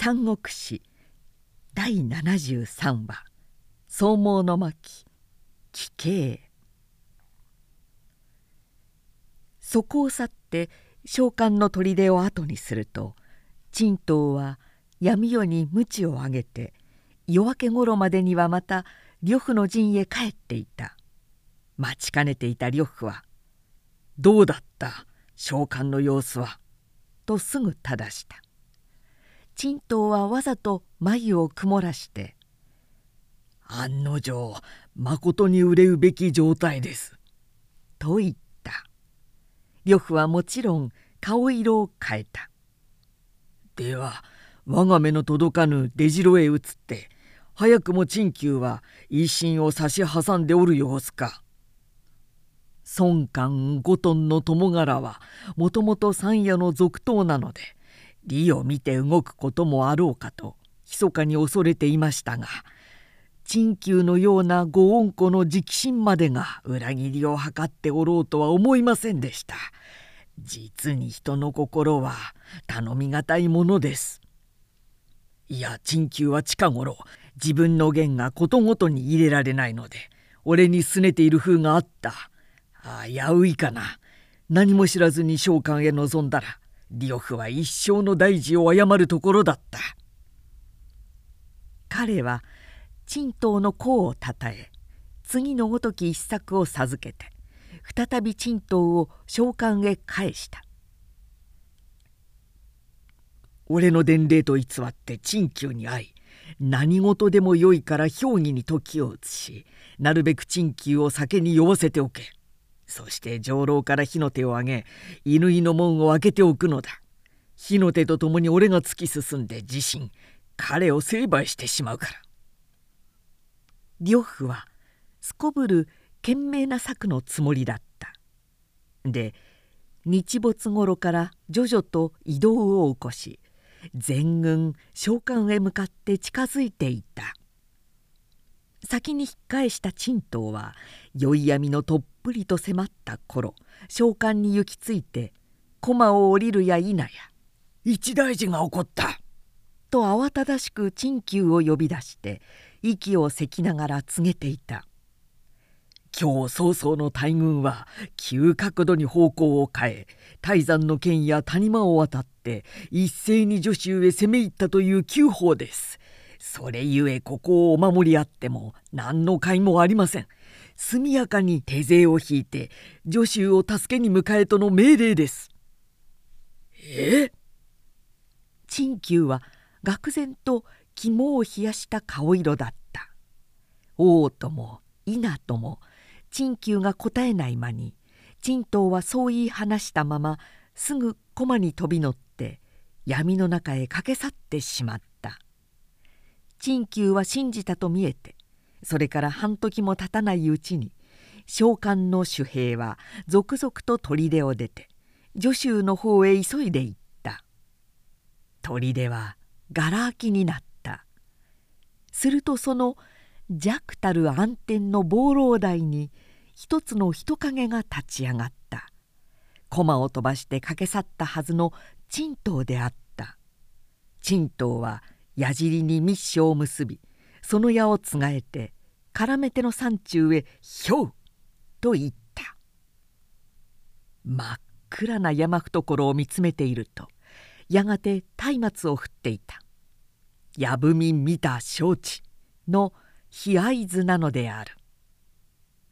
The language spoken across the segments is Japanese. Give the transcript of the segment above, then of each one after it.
三国史第73話「総毛の巻。奇形」そこを去って召喚の砦を後にすると陳東は闇夜に鞭を上げて夜明けごろまでにはまた呂布の陣へ帰っていた。待ちかねていた呂布は「どうだった？召喚の様子は」とすぐ正した。陳東はわざと眉を曇らして「案の定まことに憂うべき状態です」と言った呂布はもちろん顔色を変えたでは我が目の届かぬ出城へ移って早くも陳旧は威信を差し挟んでおる様子か。孫官五トンの友柄はもともと山野の続投なので利を見て動くこともあろうかと密かに恐れていましたが陳旧のようなご恩子の直心までが裏切りを図っておろうとは思いませんでした。実に人の心は頼みがたいものです。いや陳旧は近頃自分の弦がことごとに入れられないので俺に拗ねている風があった危ういかな何も知らずに召喚へ臨んだら呂布は一生の大事を誤るところだった。彼は陳東の功をたたえ次のごとき一作を授けて再び陳東を召喚へ返した。俺の伝令と偽って陳旧に会い何事でもよいから評議に時を移しなるべく陳旧を酒に酔わせておけ。そして上楼から火の手を挙げ乾の門を開けておくのだ。火の手とともに俺が突き進んで自身彼を成敗してしまうから。呂布はすこぶる懸命な策のつもりだった。で日没頃から徐々と移動を起こし全軍召喚へ向かって近づいていた。先に引っ返した陳東は宵闇のとっぷりと迫った頃召喚に行き着いて駒を降りるや否や「一大事が起こった!」と慌ただしく陳旧を呼び出して息をせきながら告げていた今日早々の大軍は急角度に方向を変え泰山の剣や谷間を渡って一斉に助手へ攻め入ったという急報です。それゆえここをお守りあっても何の甲斐もありません。速やかに手勢を引いて助手を助けに迎えとの命令です。え？陳旧は愕然と肝を冷やした顔色だった。王とも稲とも陳旧が答えない間に陳東はそう言い放したまますぐ駒に飛び乗って闇の中へ駆け去ってしまった陳旧は信じたと見えてそれから半時も経たないうちに召喚の守兵は続々と砦を出て助手の方へ急いで行った。砦はがら空きになった。するとその弱たる暗天の棒楼台に一つの人影が立ち上がった。駒を飛ばして駆け去ったはずの陳東であった。陳東は矢尻に密書を結びその矢をつがえて絡め手の山中へひょうと言った。真っ暗な山懐を見つめているとやがて松明を振っていた「やぶみ見た承知」の「火合図なのである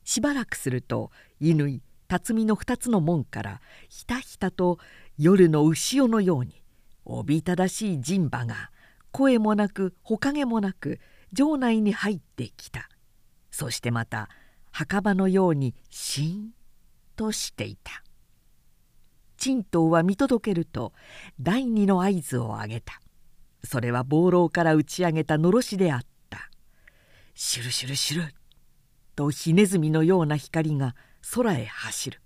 しばらくすると乾辰巳の二つの門からひたひたと夜の牛尾のようにおびただしい陣馬が声もなくほかげもなく城内に入ってきた。そしてまた墓場のようにしんとしていた。陳東は見届けると第二の合図を上げた。それは暴楼から打ち上げたのろしであった。シュルシュルシュルと火ネズミのような光が空へ走る。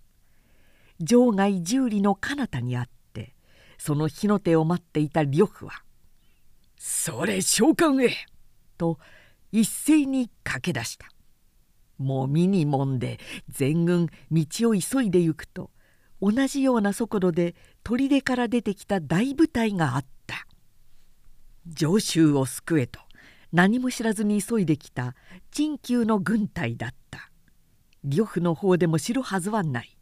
場外十里の彼方にあってその火の手を待っていた呂布は「それ召喚へ!」と一斉に駆け出した。もみにもんで全軍道を急いで行くと同じような速度で砦から出てきた大部隊があった。上州を救えと何も知らずに急いできた陳旧の軍隊だった。呂布の方でも知るはずはない。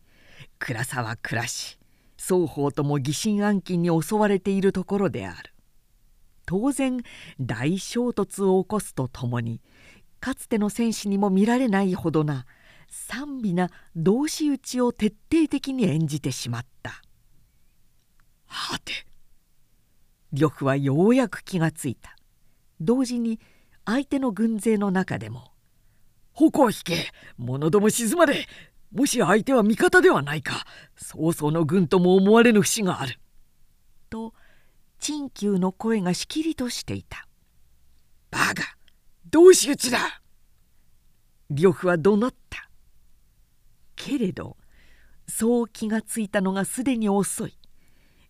暗さは暮らし双方とも疑心暗鬼に襲われているところである。当然大衝突を起こすとともにかつての戦士にも見られないほどな賛美な同士討ちを徹底的に演じてしまった。はて呂布はようやく気がついた。同時に相手の軍勢の中でも「矛を引け者ども静まれもし相手は味方ではないか曹操の軍とも思われぬ節がある」と陳旧の声がしきりとしていた「バカ同士討ちだ!」呂布は怒鳴った。けれどそう気がついたのがすでに遅い。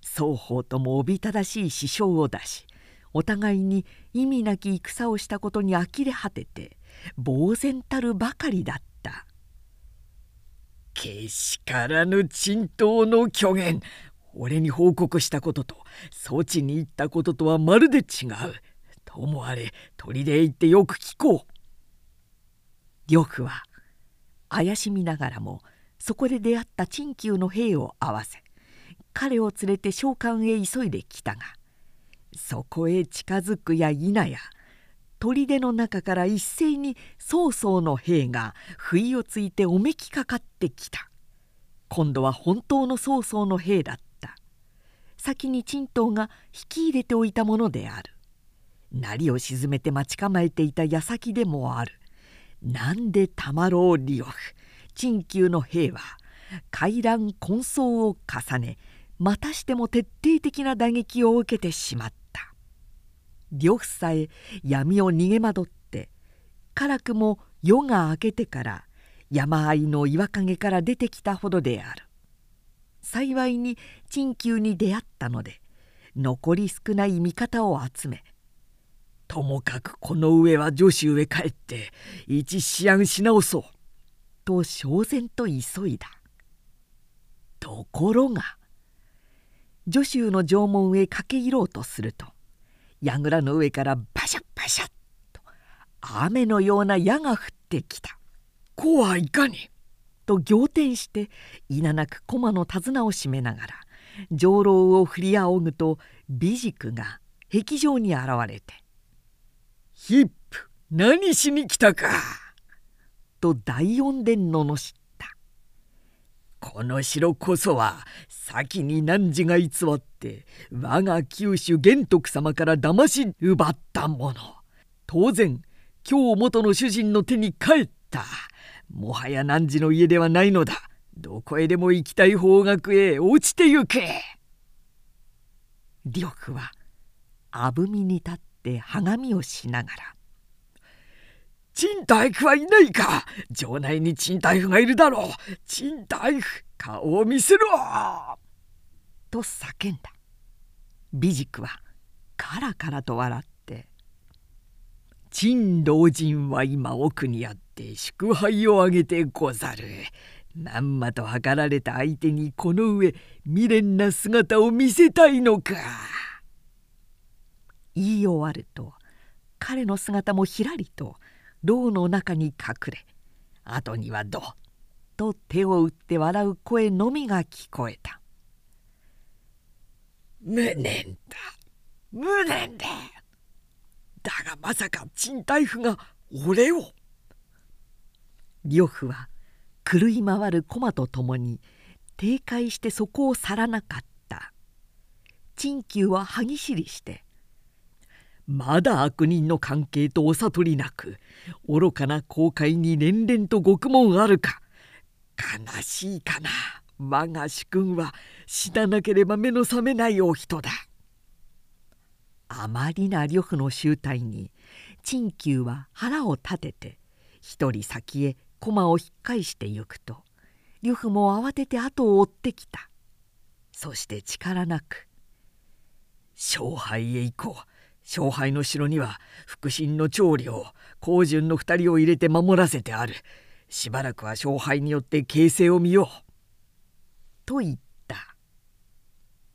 双方ともおびただしい支障を出しお互いに意味なき戦をしたことに呆れ果てて呆然たるばかりだった。けしからぬ沈騰の虚言俺に報告したこととそちに行ったこととはまるで違う。ともあれ砦へ行ってよく聞こう。呂布は怪しみながらもそこで出会った陳旧の兵を合わせ彼を連れて召喚へ急いできたがそこへ近づくや否や砦の中から一斉に曹操の兵が不意をついておめきかかってきた。今度は本当の曹操の兵だった。先に陳東が引き入れておいたものである。鳴りを沈めて待ち構えていた矢先でもある。なんでたまろう利欲陳旧の兵は回覧混走を重ねまたしても徹底的な打撃を受けてしまった。呂布さえ闇を逃げ惑って辛くも夜が明けてから山あいの岩陰から出てきたほどである。幸いに陳旧に出会ったので残り少ない味方を集めともかくこの上は女子へ帰って一思案し直そう」と焦然と急いだところが女州の城門へ駆け入ろうとすると櫓の上からバシャッバシャッと雨のような矢が降ってきた「こはいかに!」と仰天していななく駒の手綱を締めながら上楼を振り仰ぐと美軸が壁上に現れてヒップ。何しに来たか」と大音で罵った。この城こそは先に汝が偽って我が九州玄徳様から騙し奪ったもの。当然今日元の主人の手に帰ったもはや汝の家ではないのだ。どこへでも行きたい方角へ落ちてゆけ。呂布はあぶみに立ってはがみをしながら「陳大夫はいないか。城内に陳大夫がいるだろう。陳大夫顔を見せろ!」と叫んだ。美軸はカラカラと笑って「陳老人は今奥にあって祝杯をあげてござる」まんまと計られた相手にこの上未練な姿を見せたいのか。言い終わると彼の姿もひらりと牢の中に隠れ後にはどっと手を打って笑う声のみが聞こえた「無念だ。無念だ。だがまさか陳大夫が俺を」呂布は狂い回る駒と共に警戒してそこを去らなかった。陳旧は歯ぎしりしてまだ悪人の関係とお悟りなく愚かな後悔に連々と獄門あるか。悲しいかな。我が主君は死ななければ目の覚めないお人だ。あまりな呂布の集体に陳旧は腹を立てて一人先へ駒を引っ返してゆくと呂布も慌てて後を追ってきた。そして力なく「勝敗へ行こう。勝敗の城には腹心の長領高順の2人を入れて守らせてある。しばらくは勝敗によって形勢を見よう」と言った。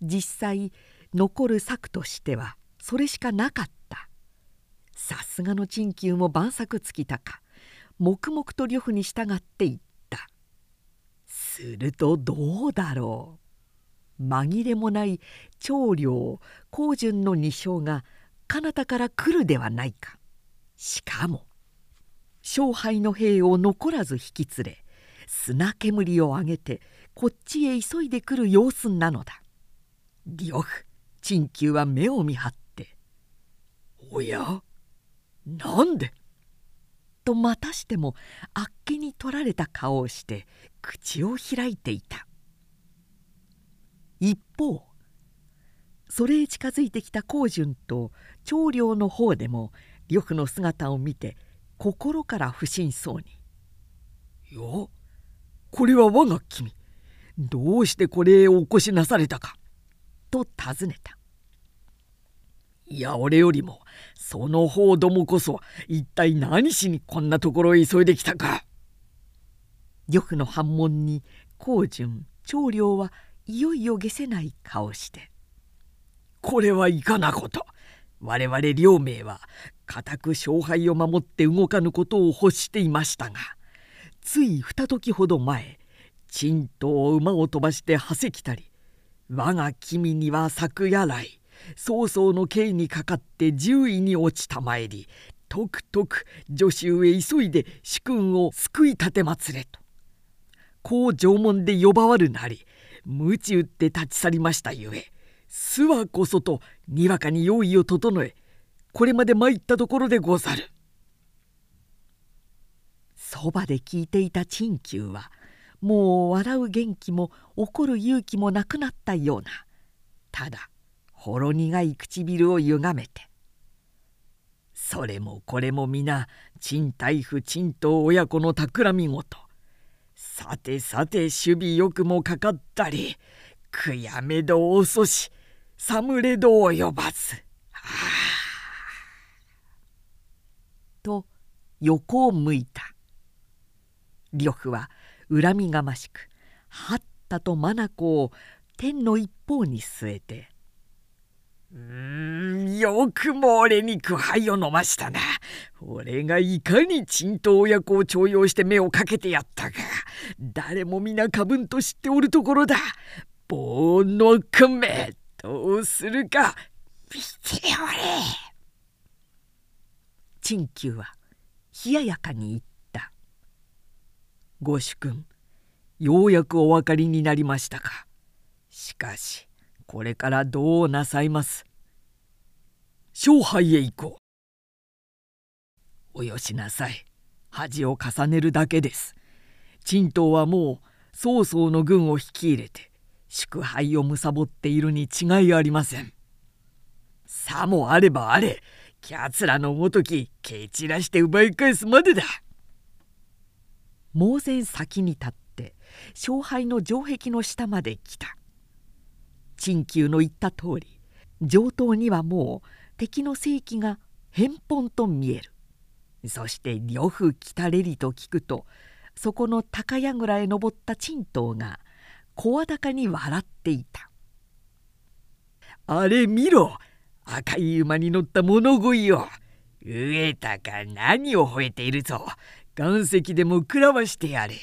実際残る策としてはそれしかなかった。さすがの陳旧も万策尽きたか。黙々と呂布に従っていった。するとどうだろう。紛れもない長領高順の二将が彼方から来るではないか。しかも勝敗の兵を残らず引き連れ砂煙を上げてこっちへ急いでくる様子なのだ。呂布陳旧は目を見張っ「おや？なんで?」とまたしてもあっけに取られた顔をして口を開いていた一方それへ近づいてきた高順と長領の方でも呂布の姿を見て心から不審そうに「いやこれは我が君どうしてこれへお越しなされたか?」と尋ねた。いや俺よりもその方どもこそ一体何しにこんなところへ急いできたか。呂布の反問に高順長領はいよいよ下せない顔して「これはいかなこと。我々両名は固く勝敗を守って動かぬことを欲していましたがつい二時ほど前陳と馬を飛ばしてはせきたり我が君には昨夜来。曹操の刑にかかって獣医に落ちたまえりとくとく助手へ急いで主君を救い立てまつれとこう縄文で呼ばわるなり鞭打って立ち去りましたゆえ諏訪こそとにわかに用意を整えこれまで参ったところでござる。そばで聞いていた陳旧はもう笑う元気も怒る勇気もなくなったようなただほろ苦い唇をゆがめて「それもこれも皆陳太夫陳東親子の企み事さてさて守備よくもかかったり悔やめどを遅し侍どを呼ばず」はあ。と横を向いた呂布は恨みがましくはったと眼を天の一方に据えてうーんよくも俺に苦杯を飲ましたな。俺がいかに鎮東親子を重用して目をかけてやったか誰も皆過分と知っておるところだ。棒のめどうするか見ておれ。陳旧は冷ややかに言った「ご主君ようやくお分かりになりましたか。しかしこれからどうなさいます。勝敗へ行こう。およしなさい。恥を重ねるだけです。陳東はもう曹操の軍を引き入れて祝杯を貪っているに違いありません。さもあればあれやつらのごとき蹴散らして奪い返すまでだ。猛然先に立って勝敗の城壁の下まで来た。陳旧の言った通り上等にはもう敵の正規が返本と見える。そして呂布来たれりと聞くとそこの高櫓へ登った陳東が声高に笑っていた「あれ見ろ赤い馬に乗った物乞いよ飢えたか何を吠えているぞ。岩石でも食らわしてやれ」。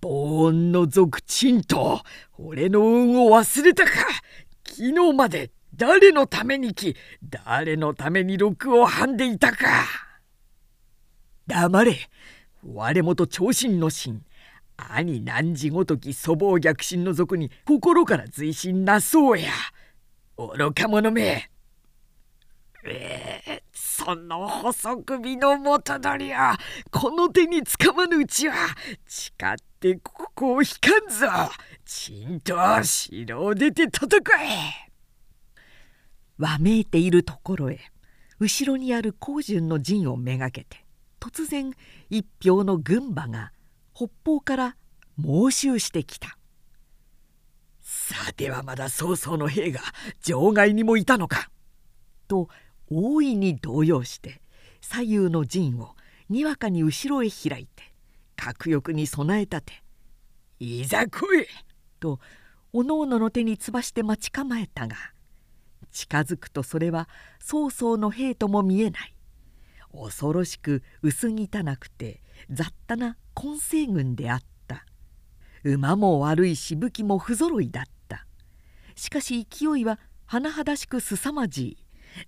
ボーンの族チと俺の運を忘れたか。昨日まで誰のために来誰のために禄をはんでいたか。黙れ。我もと長身の神兄汝ごとき祖母逆進の族に心から随心なそうや。愚か者め。えー、その細首の元取りはこの手につかまぬうちは誓ってここを引かんぞ。ちんと城を出て戦え。わめいているところへ後ろにある高順の陣をめがけて突然一票の軍馬が北方から猛襲してきた。さてはまだ曹操の兵が場外にもいたのか。と大いに動揺して左右の陣をにわかに後ろへ開いて核翼に備え立て「いざ来い!」とおのおのの手につばして待ち構えたが近づくとそれは曹操の兵とも見えない。恐ろしく薄汚くて雑多な混成軍であった。馬も悪いし武器も不揃いだった。しかし勢いは甚だしくすさまじい。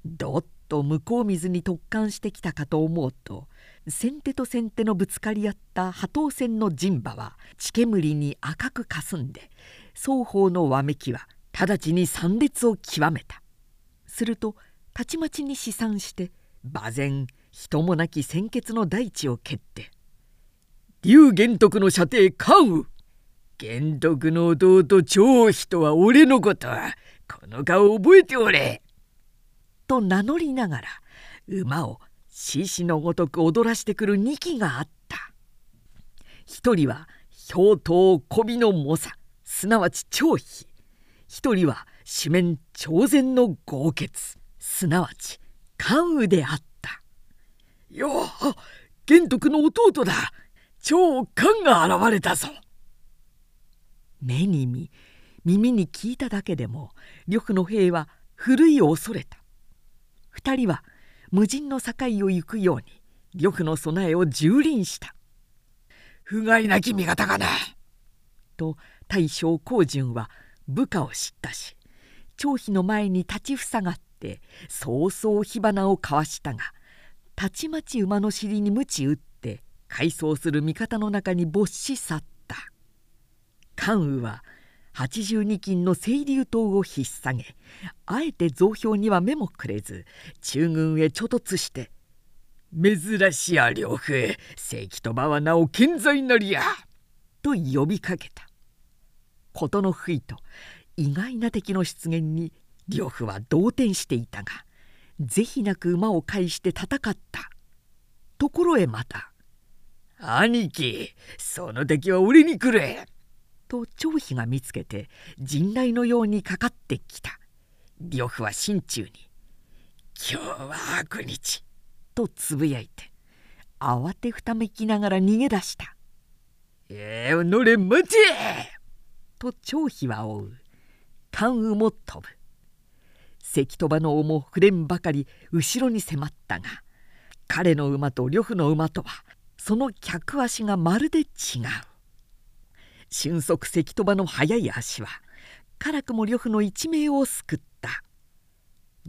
どっと向こう水に突貫してきたかと思うと先手と先手のぶつかり合った波頭線の陣馬は血煙に赤くかすんで双方のわめきは直ちに参列を極めたするとたちまちに試算して馬前人もなき鮮血の大地を蹴って「竜玄徳の射程関羽玄徳の弟張飛とは俺のことこの顔覚えておれ!」と名乗りながら馬を獅子のごとく踊らしてくる2機があった。一人は氷頭小尾の猛者すなわち張飛。一人は四面朝前の豪傑すなわち関羽であった。よう玄徳の弟だ。超関が現れたぞ。目に見耳に聞いただけでも呂布の兵は古い恐れた。二人は無人の境を行くように呂布の備えを蹂躙した「不甲斐なき味方かな」と大将高順は部下を知ったし張飛の前に立ちふさがって早々火花をかわしたがたちまち馬の尻に鞭打って回想する味方の中に没し去った。関羽は82金の清流刀を引っ提げあえて増票には目もくれず中軍へ猪突して「珍しや呂布関と場はなお健在なりや」と呼びかけた事の不意と意外な敵の出現に呂布は動転していたが是非なく馬を返して戦ったところへまた「兄貴その敵は俺にくれ!」と張飛が見つけて陣雷のようにかかってきた。呂布は心中に「今日は悪日」とつぶやいて慌てふためきながら逃げ出した「ええー、乗れ待て!」と張飛は追う。関羽も飛ぶ。関戸場の尾も触れんばかり後ろに迫ったが彼の馬と呂布の馬とはその客足がまるで違う。俊足関戸場の速い足は辛くも呂布の一命を救った。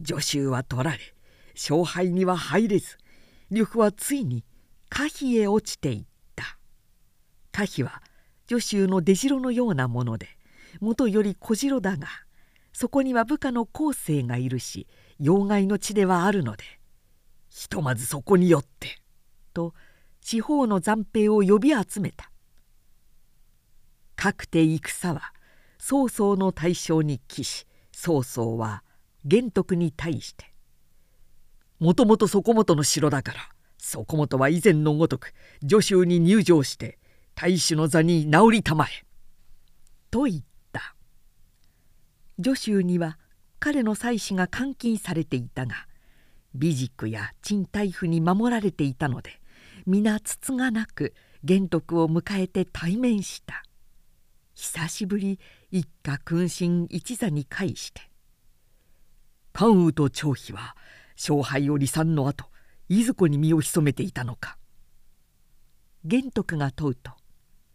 助手は取られ勝敗には入れず呂布はついに可否へ落ちていった。可否は助手の出城のようなものでもとより小城だがそこには部下の後世がいるし要害の地ではあるのでひとまずそこによってと地方の残兵を呼び集めた。かくて戦は曹操の大将に帰し曹操は玄徳に対して「もともとそこもとの城だからそこもとは以前のごとく助手に入城して大主の座に直りたまえ」と言った。助手には彼の妻子が監禁されていたが美軸や陳太夫に守られていたので皆つつがなく玄徳を迎えて対面した。久しぶり一家君臣一座に会して。関羽と張飛は勝敗を離散の後いずこに身を潜めていたのか。玄徳が問うと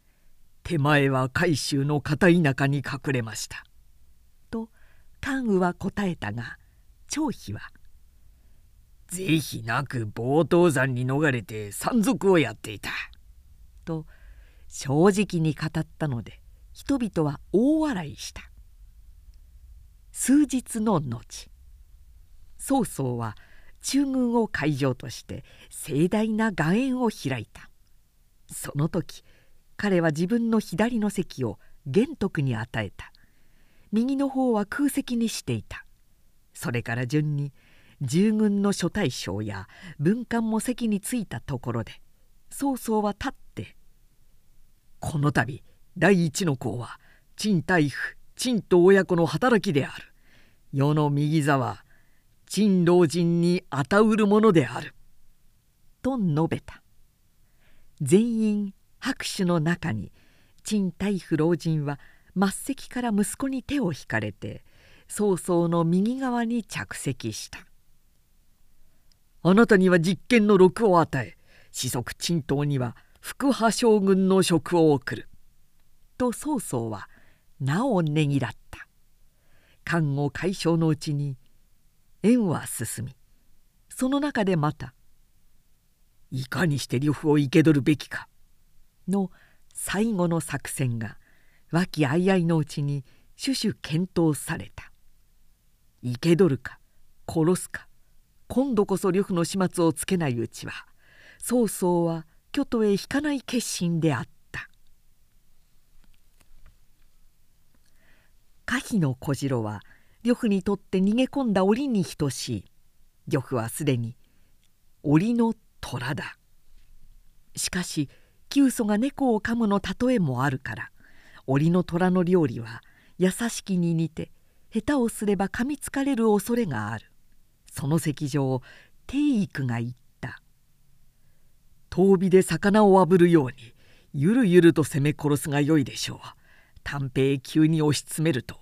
「手前は海州の片田舎に隠れました」と関羽は答えたが張飛は「是非なく宝刀山に逃れて山賊をやっていた」と正直に語ったので人々は大笑いした。数日の後曹操は中軍を会場として盛大な画宴を開いた。その時彼は自分の左の席を玄徳に与えた。右の方は空席にしていた。それから順に従軍の諸大将や文官も席に着いたところで曹操は立って「この度第一の功は陳太夫陳と親子の働きである。世の右座は陳老人にあたうるものである」と述べた。全員拍手の中に陳太夫老人は末席から息子に手を引かれて曹操の右側に着席した。あなたには実権の禄を与え子息陳東には副派将軍の職を送る」と曹操はなおねぎらった漢後解消のうちに縁は進みその中でまた「いかにして呂布を生け取るべきか」の最後の作戦が和気あいあいのうちに種々検討された生け取るか殺すか今度こそ呂布の始末をつけないうちは曹操は京都へ引かない決心であった可否の小次郎は呂布にとって逃げ込んだ檻に等しい。呂布はすでに檻の虎だ。しかし旧祖が猫を噛むの例えもあるから檻の虎の料理は優しきに似て下手をすれば噛みつかれる恐れがある。その席上を帝育が言った「遠火で魚をあぶるようにゆるゆると攻め殺すがよいでしょう」「短兵急に押し詰めると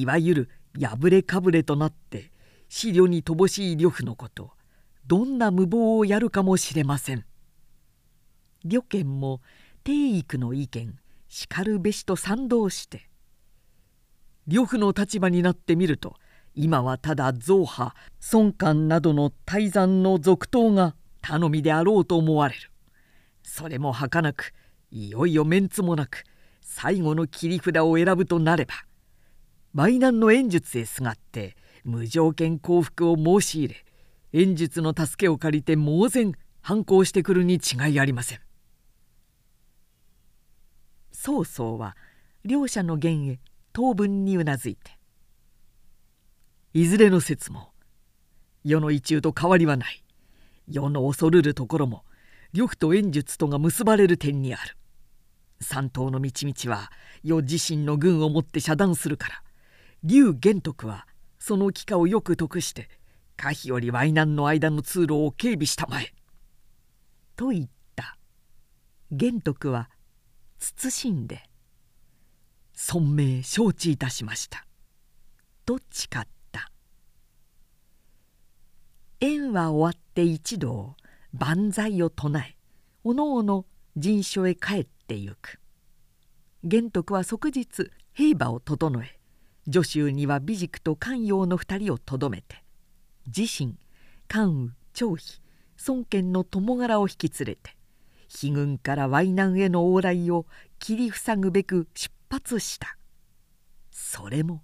いわゆる破れかぶれとなって資料に乏しい呂布のことどんな無謀をやるかもしれません」旅券も帝育の意見しかるべしと賛同して呂布の立場になってみると今はただ造派孫官などの大山の続投が頼みであろうと思われる。それも儚くいよいよメンツもなく最後の切り札を選ぶとなれば梅南の演術へすがって無条件降伏を申し入れ演術の助けを借りて猛然反抗してくるに違いありません。曹操は両者の言へ当分にうなずいていずれの説も世の一中と変わりはない。世の恐るるところも呂布と演術とが結ばれる点にある。三島の道々は世自身の軍をもって遮断するから。劉玄徳はその機会をよく得して可否より淮南の間の通路を警備したまえ。と言った。玄徳は慎んで「尊命承知いたしました」と誓った。縁は終わって一同万歳を唱えおのおの陣所へ帰ってゆく。玄徳は即日兵馬を整え助手には美塾と関陽の二人をとどめて自身関羽張飛孫権の友柄を引き連れて悲軍から淮南への往来を切り塞ぐべく出発した。それも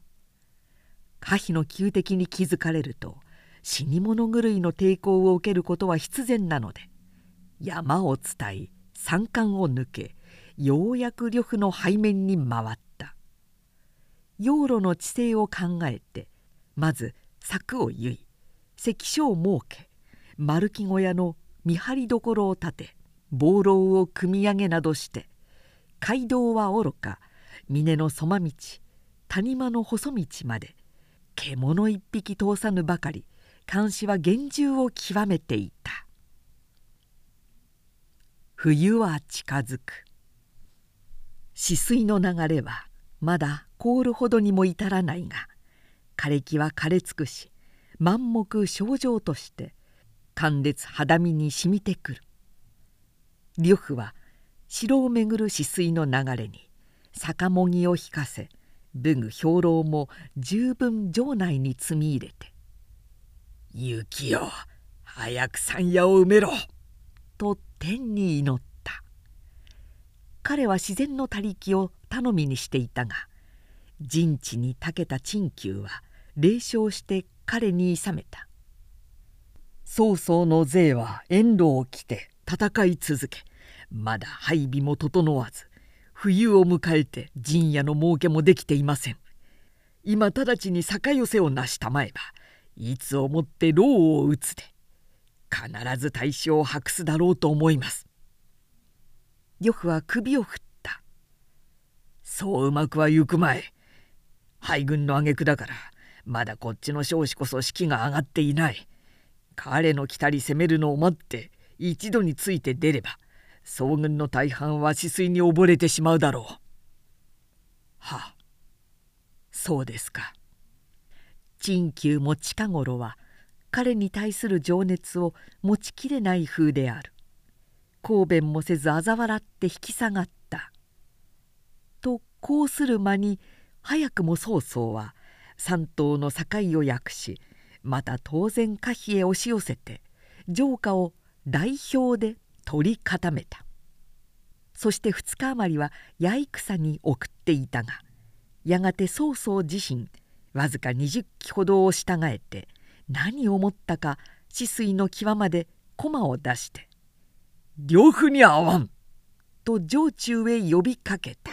可否の旧敵に気づかれると死に物狂いの抵抗を受けることは必然なので山を伝い山間を抜けようやく呂布の背面に回った。養路の地勢を考えてまず柵を結い関所を設け丸木小屋の見張り所を立て暴浪を組み上げなどして街道はおろか峰のそま道谷間の細道まで獣一匹通さぬばかり監視は厳重を極めていた。冬は近づく。止水の流れはまだ凍るほどにも至らないが枯れ木は枯れ尽くし満目症状として寒烈肌身にしみてくる呂布は城を巡る止水の流れに酒もぎを引かせ武具兵糧も十分城内に積み入れて「雪よ早く山野を埋めろ!」と天に祈った彼は自然の他力を頼みにしていたが陣地に長けた陳旧は霊笑して彼に諌めた。曹操の勢は遠路を来て戦い続けまだ配備も整わず冬を迎えて陣屋の儲けもできていません。今直ちに坂寄せを成したまえばいつをもって牢を打つで必ず大将を博すだろうと思います。呂布は首を振ったそううまくはいくまい敗軍の挙句だからまだこっちの少子こそ士気が上がっていない彼の来たり攻めるのを待って一度について出れば総軍の大半は止水に溺れてしまうだろう。はあそうですか。陳旧も近頃は彼に対する情熱を持ちきれない風である抗弁もせず嘲笑って引き下がったとこうする間に早くも曹操は三島の境を訳しまた当然可否へ押し寄せて城下を代表で取り固めたそして2日余りは八重草に送っていたがやがて曹操自身わずか20騎ほどを従えて何を思ったか止水の際まで駒を出して「両夫に合わん!」と城中へ呼びかけた。